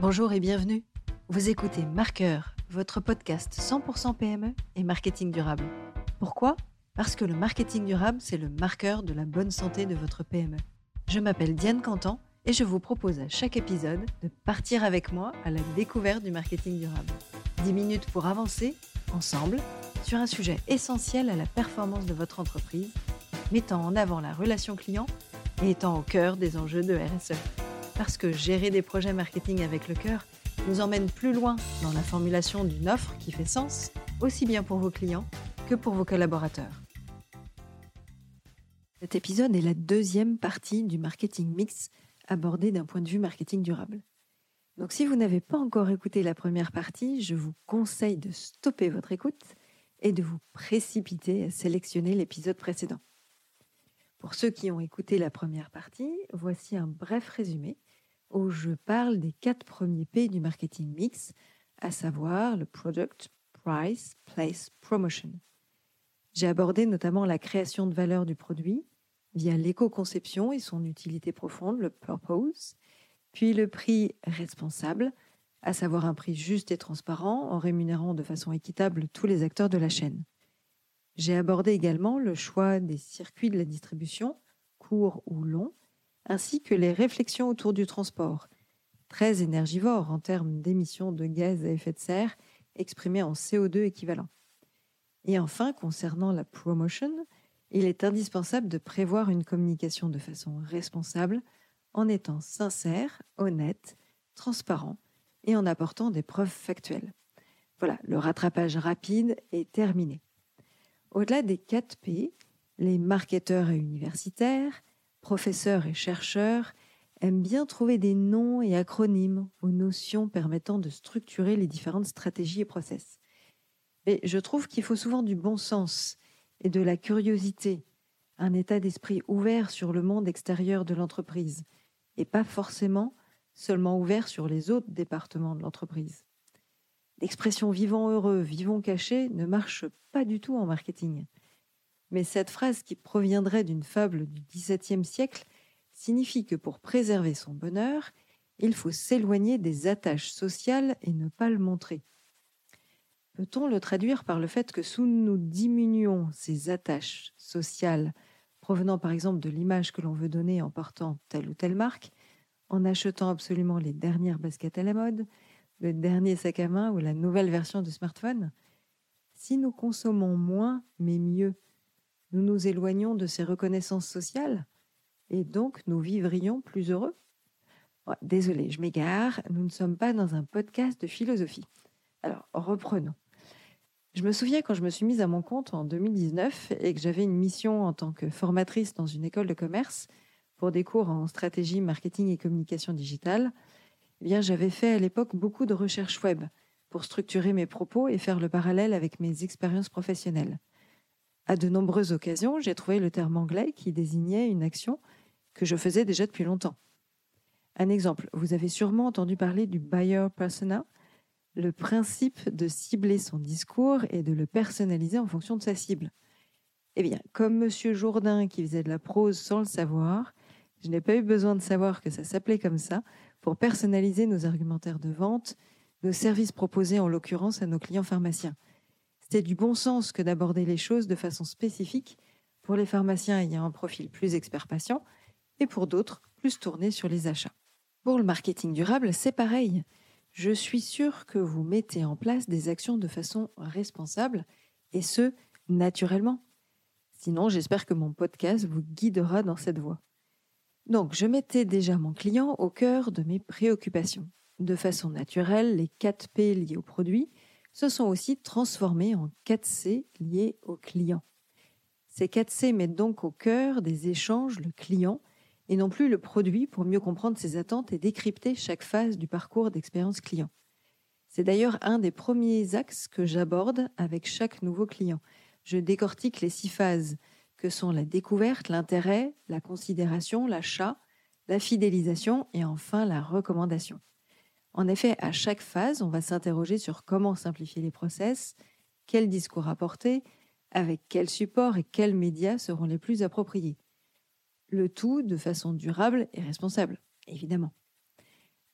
Bonjour et bienvenue. Vous écoutez Marqueur, votre podcast 100% PME et marketing durable. Pourquoi? Parce que le marketing durable, c'est le marqueur de la bonne santé de votre PME. Je m'appelle Diane Cantan et je vous propose à chaque épisode de partir avec moi à la découverte du marketing durable. 10 minutes pour avancer, ensemble, sur un sujet essentiel à la performance de votre entreprise, mettant en avant la relation client et étant au cœur des enjeux de RSE. Parce que gérer des projets marketing avec le cœur nous emmène plus loin dans la formulation d'une offre qui fait sens, aussi bien pour vos clients que pour vos collaborateurs. Cet épisode est la deuxième partie du marketing mix abordé d'un point de vue marketing durable. Donc si vous n'avez pas encore écouté la première partie, je vous conseille de stopper votre écoute et de vous précipiter à sélectionner l'épisode précédent. Pour ceux qui ont écouté la première partie, voici un bref résumé où je parle des quatre premiers P du marketing mix, à savoir le product, price, place, promotion. J'ai abordé notamment la création de valeur du produit via l'éco-conception et son utilité profonde, le purpose, puis le prix responsable, à savoir un prix juste et transparent en rémunérant de façon équitable tous les acteurs de la chaîne. J'ai abordé également le choix des circuits de la distribution, courts ou longs, ainsi que les réflexions autour du transport, très énergivore en termes d'émissions de gaz à effet de serre exprimées en CO2 équivalent. Et enfin, concernant la promotion, il est indispensable de prévoir une communication de façon responsable en étant sincère, honnête, transparent et en apportant des preuves factuelles. Voilà, le rattrapage rapide est terminé. Au-delà des 4 P, les marketeurs et universitaires, professeurs et chercheurs aiment bien trouver des noms et acronymes aux notions permettant de structurer les différentes stratégies et process. Mais je trouve qu'il faut souvent du bon sens et de la curiosité, un état d'esprit ouvert sur le monde extérieur de l'entreprise, et pas forcément seulement ouvert sur les autres départements de l'entreprise. L'expression vivant heureux, vivons cachés ne marche pas du tout en marketing. Mais cette phrase qui proviendrait d'une fable du XVIIe siècle signifie que pour préserver son bonheur, il faut s'éloigner des attaches sociales et ne pas le montrer. Peut-on le traduire par le fait que sous nous diminuons ces attaches sociales provenant par exemple de l'image que l'on veut donner en portant telle ou telle marque, en achetant absolument les dernières baskets à la mode, le dernier sac à main ou la nouvelle version de smartphone Si nous consommons moins mais mieux, nous nous éloignons de ces reconnaissances sociales et donc nous vivrions plus heureux Désolé, je m'égare, nous ne sommes pas dans un podcast de philosophie. Alors, reprenons. Je me souviens quand je me suis mise à mon compte en 2019 et que j'avais une mission en tant que formatrice dans une école de commerce pour des cours en stratégie, marketing et communication digitale, bien j'avais fait à l'époque beaucoup de recherches web pour structurer mes propos et faire le parallèle avec mes expériences professionnelles. À de nombreuses occasions, j'ai trouvé le terme anglais qui désignait une action que je faisais déjà depuis longtemps. Un exemple, vous avez sûrement entendu parler du buyer persona, le principe de cibler son discours et de le personnaliser en fonction de sa cible. Eh bien, comme M. Jourdain qui faisait de la prose sans le savoir, je n'ai pas eu besoin de savoir que ça s'appelait comme ça pour personnaliser nos argumentaires de vente, nos services proposés en l'occurrence à nos clients pharmaciens. C'était du bon sens que d'aborder les choses de façon spécifique pour les pharmaciens ayant un profil plus expert patient et pour d'autres plus tourné sur les achats. Pour le marketing durable, c'est pareil. Je suis sûre que vous mettez en place des actions de façon responsable et ce, naturellement. Sinon, j'espère que mon podcast vous guidera dans cette voie. Donc, je mettais déjà mon client au cœur de mes préoccupations. De façon naturelle, les 4 P liés au produit se sont aussi transformés en 4C liés au client. Ces 4C mettent donc au cœur des échanges le client et non plus le produit pour mieux comprendre ses attentes et décrypter chaque phase du parcours d'expérience client. C'est d'ailleurs un des premiers axes que j'aborde avec chaque nouveau client. Je décortique les six phases que sont la découverte, l'intérêt, la considération, l'achat, la fidélisation et enfin la recommandation. En effet, à chaque phase, on va s'interroger sur comment simplifier les process, quel discours apporter, avec quel support et quels médias seront les plus appropriés. Le tout de façon durable et responsable, évidemment.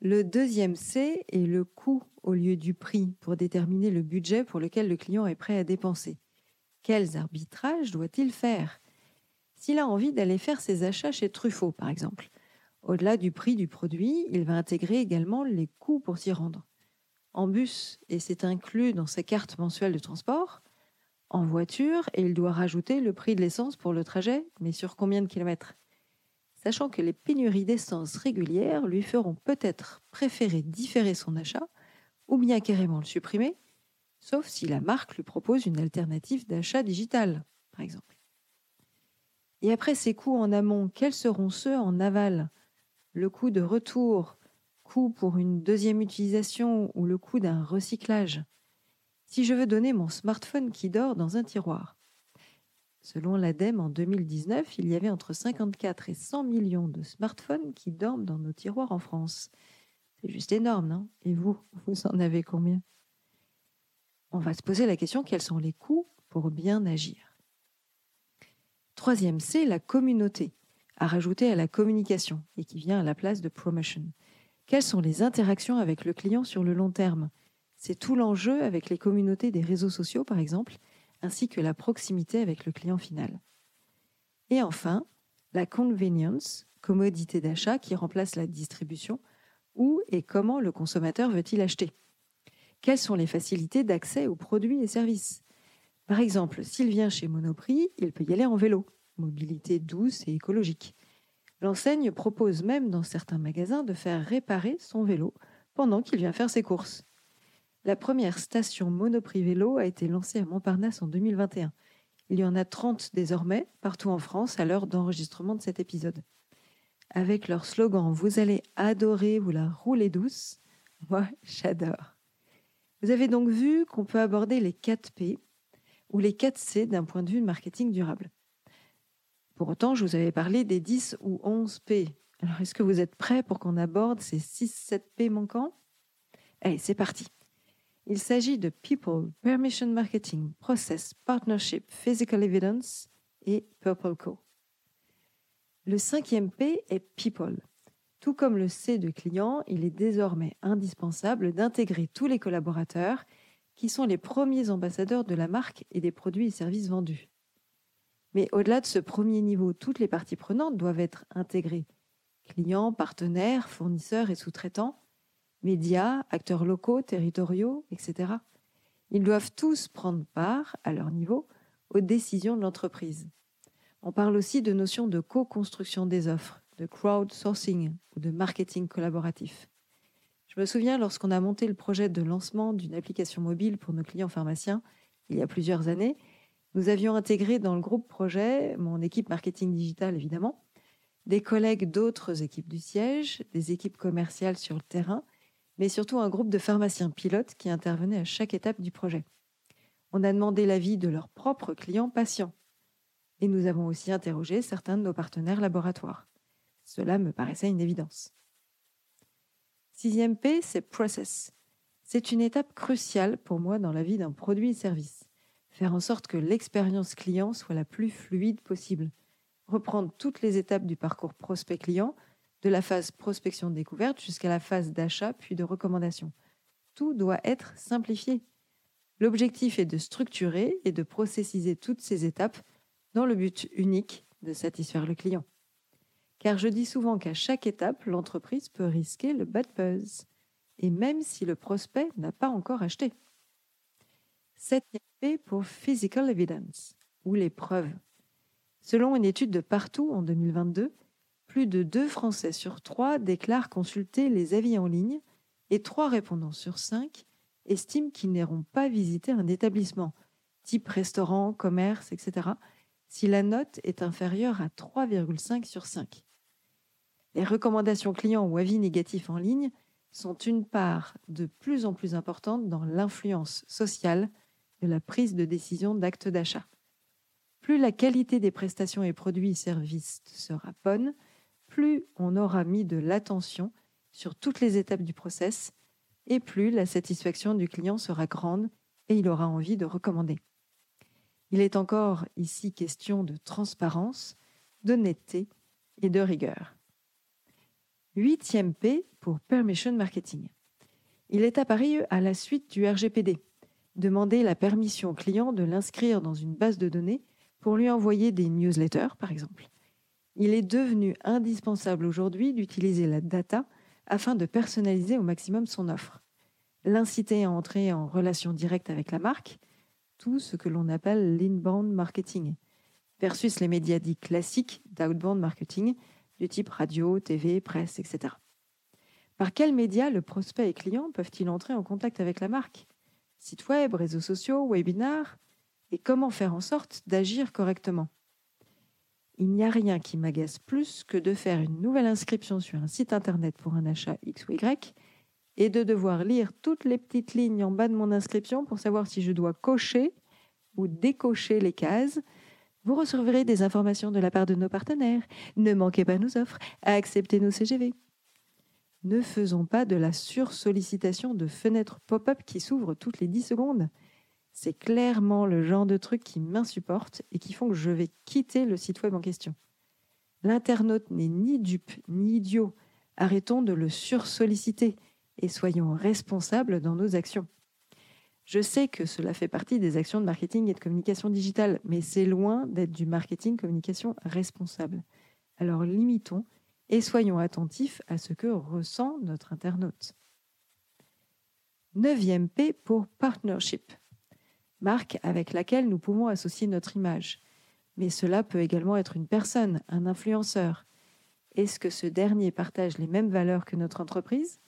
Le deuxième C est le coût au lieu du prix pour déterminer le budget pour lequel le client est prêt à dépenser. Quels arbitrages doit-il faire? S'il a envie d'aller faire ses achats chez Truffaut, par exemple, au-delà du prix du produit, il va intégrer également les coûts pour s'y rendre. En bus, et c'est inclus dans sa carte mensuelle de transport, en voiture, et il doit rajouter le prix de l'essence pour le trajet, mais sur combien de kilomètres? Sachant que les pénuries d'essence régulières lui feront peut-être préférer différer son achat ou bien carrément le supprimer, sauf si la marque lui propose une alternative d'achat digital, par exemple. Et après ces coûts en amont, quels seront ceux en aval? Le coût de retour, coût pour une deuxième utilisation ou le coût d'un recyclage? Si je veux donner mon smartphone qui dort dans un tiroir, Selon l'ADEME, en 2019, il y avait entre 54 et 100 millions de smartphones qui dorment dans nos tiroirs en France. C'est juste énorme, non? Et vous, vous en avez combien? On va se poser la question quels sont les coûts pour bien agir? Troisième, c'est la communauté, à rajouter à la communication et qui vient à la place de promotion. Quelles sont les interactions avec le client sur le long terme? C'est tout l'enjeu avec les communautés des réseaux sociaux, par exemple, ainsi que la proximité avec le client final. Et enfin, la convenience, commodité d'achat qui remplace la distribution, où et comment le consommateur veut-il acheter? Quelles sont les facilités d'accès aux produits et services Par exemple, s'il vient chez Monoprix, il peut y aller en vélo, mobilité douce et écologique. L'enseigne propose même dans certains magasins de faire réparer son vélo pendant qu'il vient faire ses courses. La première station Monoprix Vélo a été lancée à Montparnasse en 2021. Il y en a 30 désormais partout en France à l'heure d'enregistrement de cet épisode. Avec leur slogan Vous allez adorer vous la rouler douce, moi j'adore. Vous avez donc vu qu'on peut aborder les 4 P ou les 4 C d'un point de vue marketing durable. Pour autant, je vous avais parlé des 10 ou 11 P. Alors est-ce que vous êtes prêts pour qu'on aborde ces 6-7 P manquants? Allez, c'est parti. Il s'agit de People, Permission Marketing, Process, Partnership, Physical Evidence et Purple Co. Le cinquième P est People. Tout comme le C de client, il est désormais indispensable d'intégrer tous les collaborateurs qui sont les premiers ambassadeurs de la marque et des produits et services vendus. Mais au-delà de ce premier niveau, toutes les parties prenantes doivent être intégrées. Clients, partenaires, fournisseurs et sous-traitants, médias, acteurs locaux, territoriaux, etc. Ils doivent tous prendre part, à leur niveau, aux décisions de l'entreprise. On parle aussi de notions de co-construction des offres, de crowdsourcing ou de marketing collaboratif. Je me souviens lorsqu'on a monté le projet de lancement d'une application mobile pour nos clients pharmaciens, il y a plusieurs années, nous avions intégré dans le groupe projet, mon équipe marketing digital évidemment, des collègues d'autres équipes du siège, des équipes commerciales sur le terrain mais surtout un groupe de pharmaciens pilotes qui intervenaient à chaque étape du projet. On a demandé l'avis de leurs propres clients patients. Et nous avons aussi interrogé certains de nos partenaires laboratoires. Cela me paraissait une évidence. Sixième P, c'est process. C'est une étape cruciale pour moi dans la vie d'un produit et service. Faire en sorte que l'expérience client soit la plus fluide possible. Reprendre toutes les étapes du parcours prospect-client de la phase prospection-découverte jusqu'à la phase d'achat puis de recommandation. Tout doit être simplifié. L'objectif est de structurer et de processiser toutes ces étapes dans le but unique de satisfaire le client. Car je dis souvent qu'à chaque étape, l'entreprise peut risquer le bad buzz, et même si le prospect n'a pas encore acheté. Septième P pour Physical Evidence, ou les preuves. Selon une étude de partout en 2022, plus de deux Français sur trois déclarent consulter les avis en ligne et trois répondants sur cinq estiment qu'ils n'iront pas visiter un établissement, type restaurant, commerce, etc., si la note est inférieure à 3,5 sur 5. Les recommandations clients ou avis négatifs en ligne sont une part de plus en plus importante dans l'influence sociale de la prise de décision d'acte d'achat. Plus la qualité des prestations et produits et services sera bonne, plus on aura mis de l'attention sur toutes les étapes du process et plus la satisfaction du client sera grande et il aura envie de recommander. Il est encore ici question de transparence, d'honnêteté et de rigueur. Huitième P pour Permission Marketing. Il est apparu à la suite du RGPD. Demander la permission au client de l'inscrire dans une base de données pour lui envoyer des newsletters, par exemple. Il est devenu indispensable aujourd'hui d'utiliser la data afin de personnaliser au maximum son offre. L'inciter à entrer en relation directe avec la marque, tout ce que l'on appelle l'inbound marketing, versus les médias dits classiques d'outbound marketing, du type radio, TV, presse, etc. Par quels médias le prospect et client peuvent-ils entrer en contact avec la marque? Site web, réseaux sociaux, webinars? Et comment faire en sorte d'agir correctement? Il n'y a rien qui m'agace plus que de faire une nouvelle inscription sur un site internet pour un achat X ou Y et de devoir lire toutes les petites lignes en bas de mon inscription pour savoir si je dois cocher ou décocher les cases vous recevrez des informations de la part de nos partenaires. Ne manquez pas nos offres. Acceptez nos CGV. Ne faisons pas de la sursollicitation de fenêtres pop-up qui s'ouvrent toutes les 10 secondes. C'est clairement le genre de truc qui m'insupporte et qui font que je vais quitter le site web en question. L'internaute n'est ni dupe ni idiot. Arrêtons de le sursolliciter et soyons responsables dans nos actions. Je sais que cela fait partie des actions de marketing et de communication digitale, mais c'est loin d'être du marketing communication responsable. Alors limitons et soyons attentifs à ce que ressent notre internaute. Neuvième P pour partnership. Marque avec laquelle nous pouvons associer notre image. Mais cela peut également être une personne, un influenceur. Est-ce que ce dernier partage les mêmes valeurs que notre entreprise?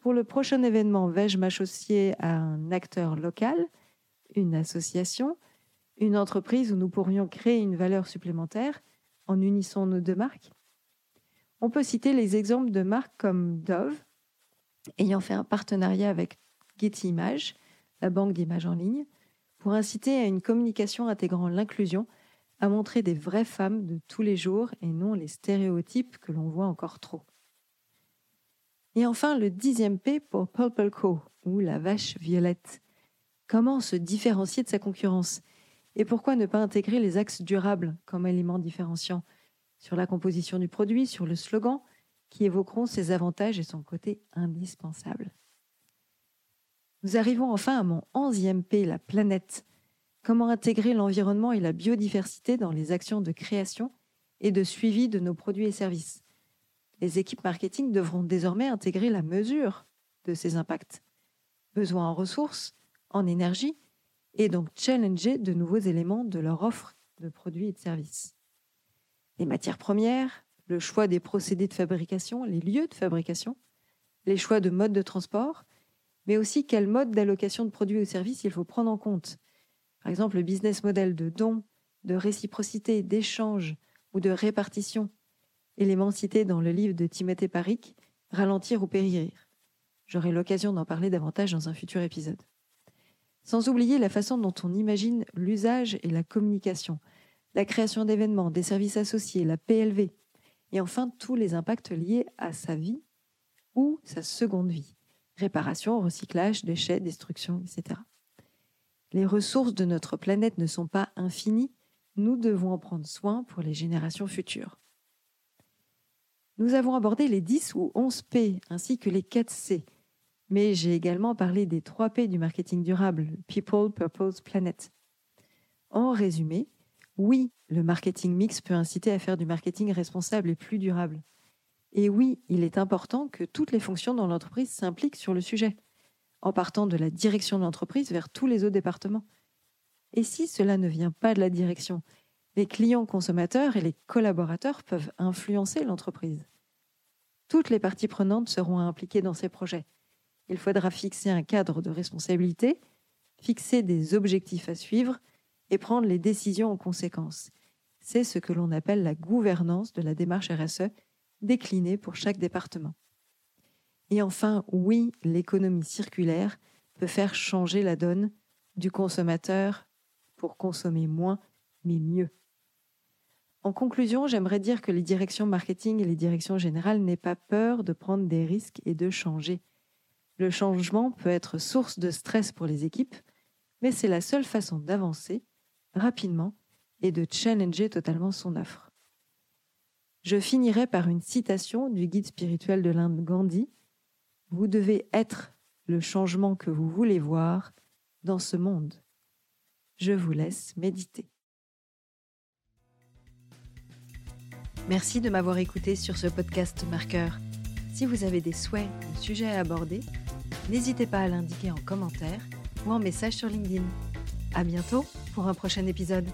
Pour le prochain événement, vais-je m'associer à un acteur local, une association, une entreprise où nous pourrions créer une valeur supplémentaire en unissant nos deux marques? On peut citer les exemples de marques comme Dove, ayant fait un partenariat avec Getty Images, la banque d'images en ligne, pour inciter à une communication intégrant l'inclusion, à montrer des vraies femmes de tous les jours et non les stéréotypes que l'on voit encore trop. Et enfin, le dixième P pour Purple Co, ou la vache violette. Comment se différencier de sa concurrence? Et pourquoi ne pas intégrer les axes durables comme éléments différenciants sur la composition du produit, sur le slogan, qui évoqueront ses avantages et son côté indispensable. Nous arrivons enfin à mon onzième P, la planète. Comment intégrer l'environnement et la biodiversité dans les actions de création et de suivi de nos produits et services? Les équipes marketing devront désormais intégrer la mesure de ces impacts. Besoin en ressources, en énergie, et donc challenger de nouveaux éléments de leur offre de produits et de services. Les matières premières, le choix des procédés de fabrication, les lieux de fabrication, les choix de modes de transport, mais aussi quel mode d'allocation de produits ou services il faut prendre en compte. Par exemple, le business model de don, de réciprocité, d'échange ou de répartition élément cité dans le livre de Timothée Paric, Ralentir ou périr. J'aurai l'occasion d'en parler davantage dans un futur épisode. Sans oublier la façon dont on imagine l'usage et la communication, la création d'événements, des services associés, la PLV, et enfin tous les impacts liés à sa vie ou sa seconde vie, réparation, recyclage, déchets, destruction, etc. Les ressources de notre planète ne sont pas infinies, nous devons en prendre soin pour les générations futures. Nous avons abordé les 10 ou 11 P ainsi que les 4 C. Mais j'ai également parlé des 3 P du marketing durable, People, Purpose, Planet. En résumé, oui, le marketing mix peut inciter à faire du marketing responsable et plus durable. Et oui, il est important que toutes les fonctions dans l'entreprise s'impliquent sur le sujet, en partant de la direction de l'entreprise vers tous les autres départements. Et si cela ne vient pas de la direction, les clients consommateurs et les collaborateurs peuvent influencer l'entreprise. Toutes les parties prenantes seront impliquées dans ces projets. Il faudra fixer un cadre de responsabilité, fixer des objectifs à suivre et prendre les décisions en conséquence. C'est ce que l'on appelle la gouvernance de la démarche RSE déclinée pour chaque département. Et enfin, oui, l'économie circulaire peut faire changer la donne du consommateur pour consommer moins, mais mieux. En conclusion, j'aimerais dire que les directions marketing et les directions générales n'aient pas peur de prendre des risques et de changer. Le changement peut être source de stress pour les équipes, mais c'est la seule façon d'avancer rapidement et de challenger totalement son offre. Je finirai par une citation du guide spirituel de l'Inde Gandhi. Vous devez être le changement que vous voulez voir dans ce monde. Je vous laisse méditer. Merci de m'avoir écouté sur ce podcast marqueur. Si vous avez des souhaits ou sujets à aborder, n'hésitez pas à l'indiquer en commentaire ou en message sur LinkedIn. À bientôt pour un prochain épisode.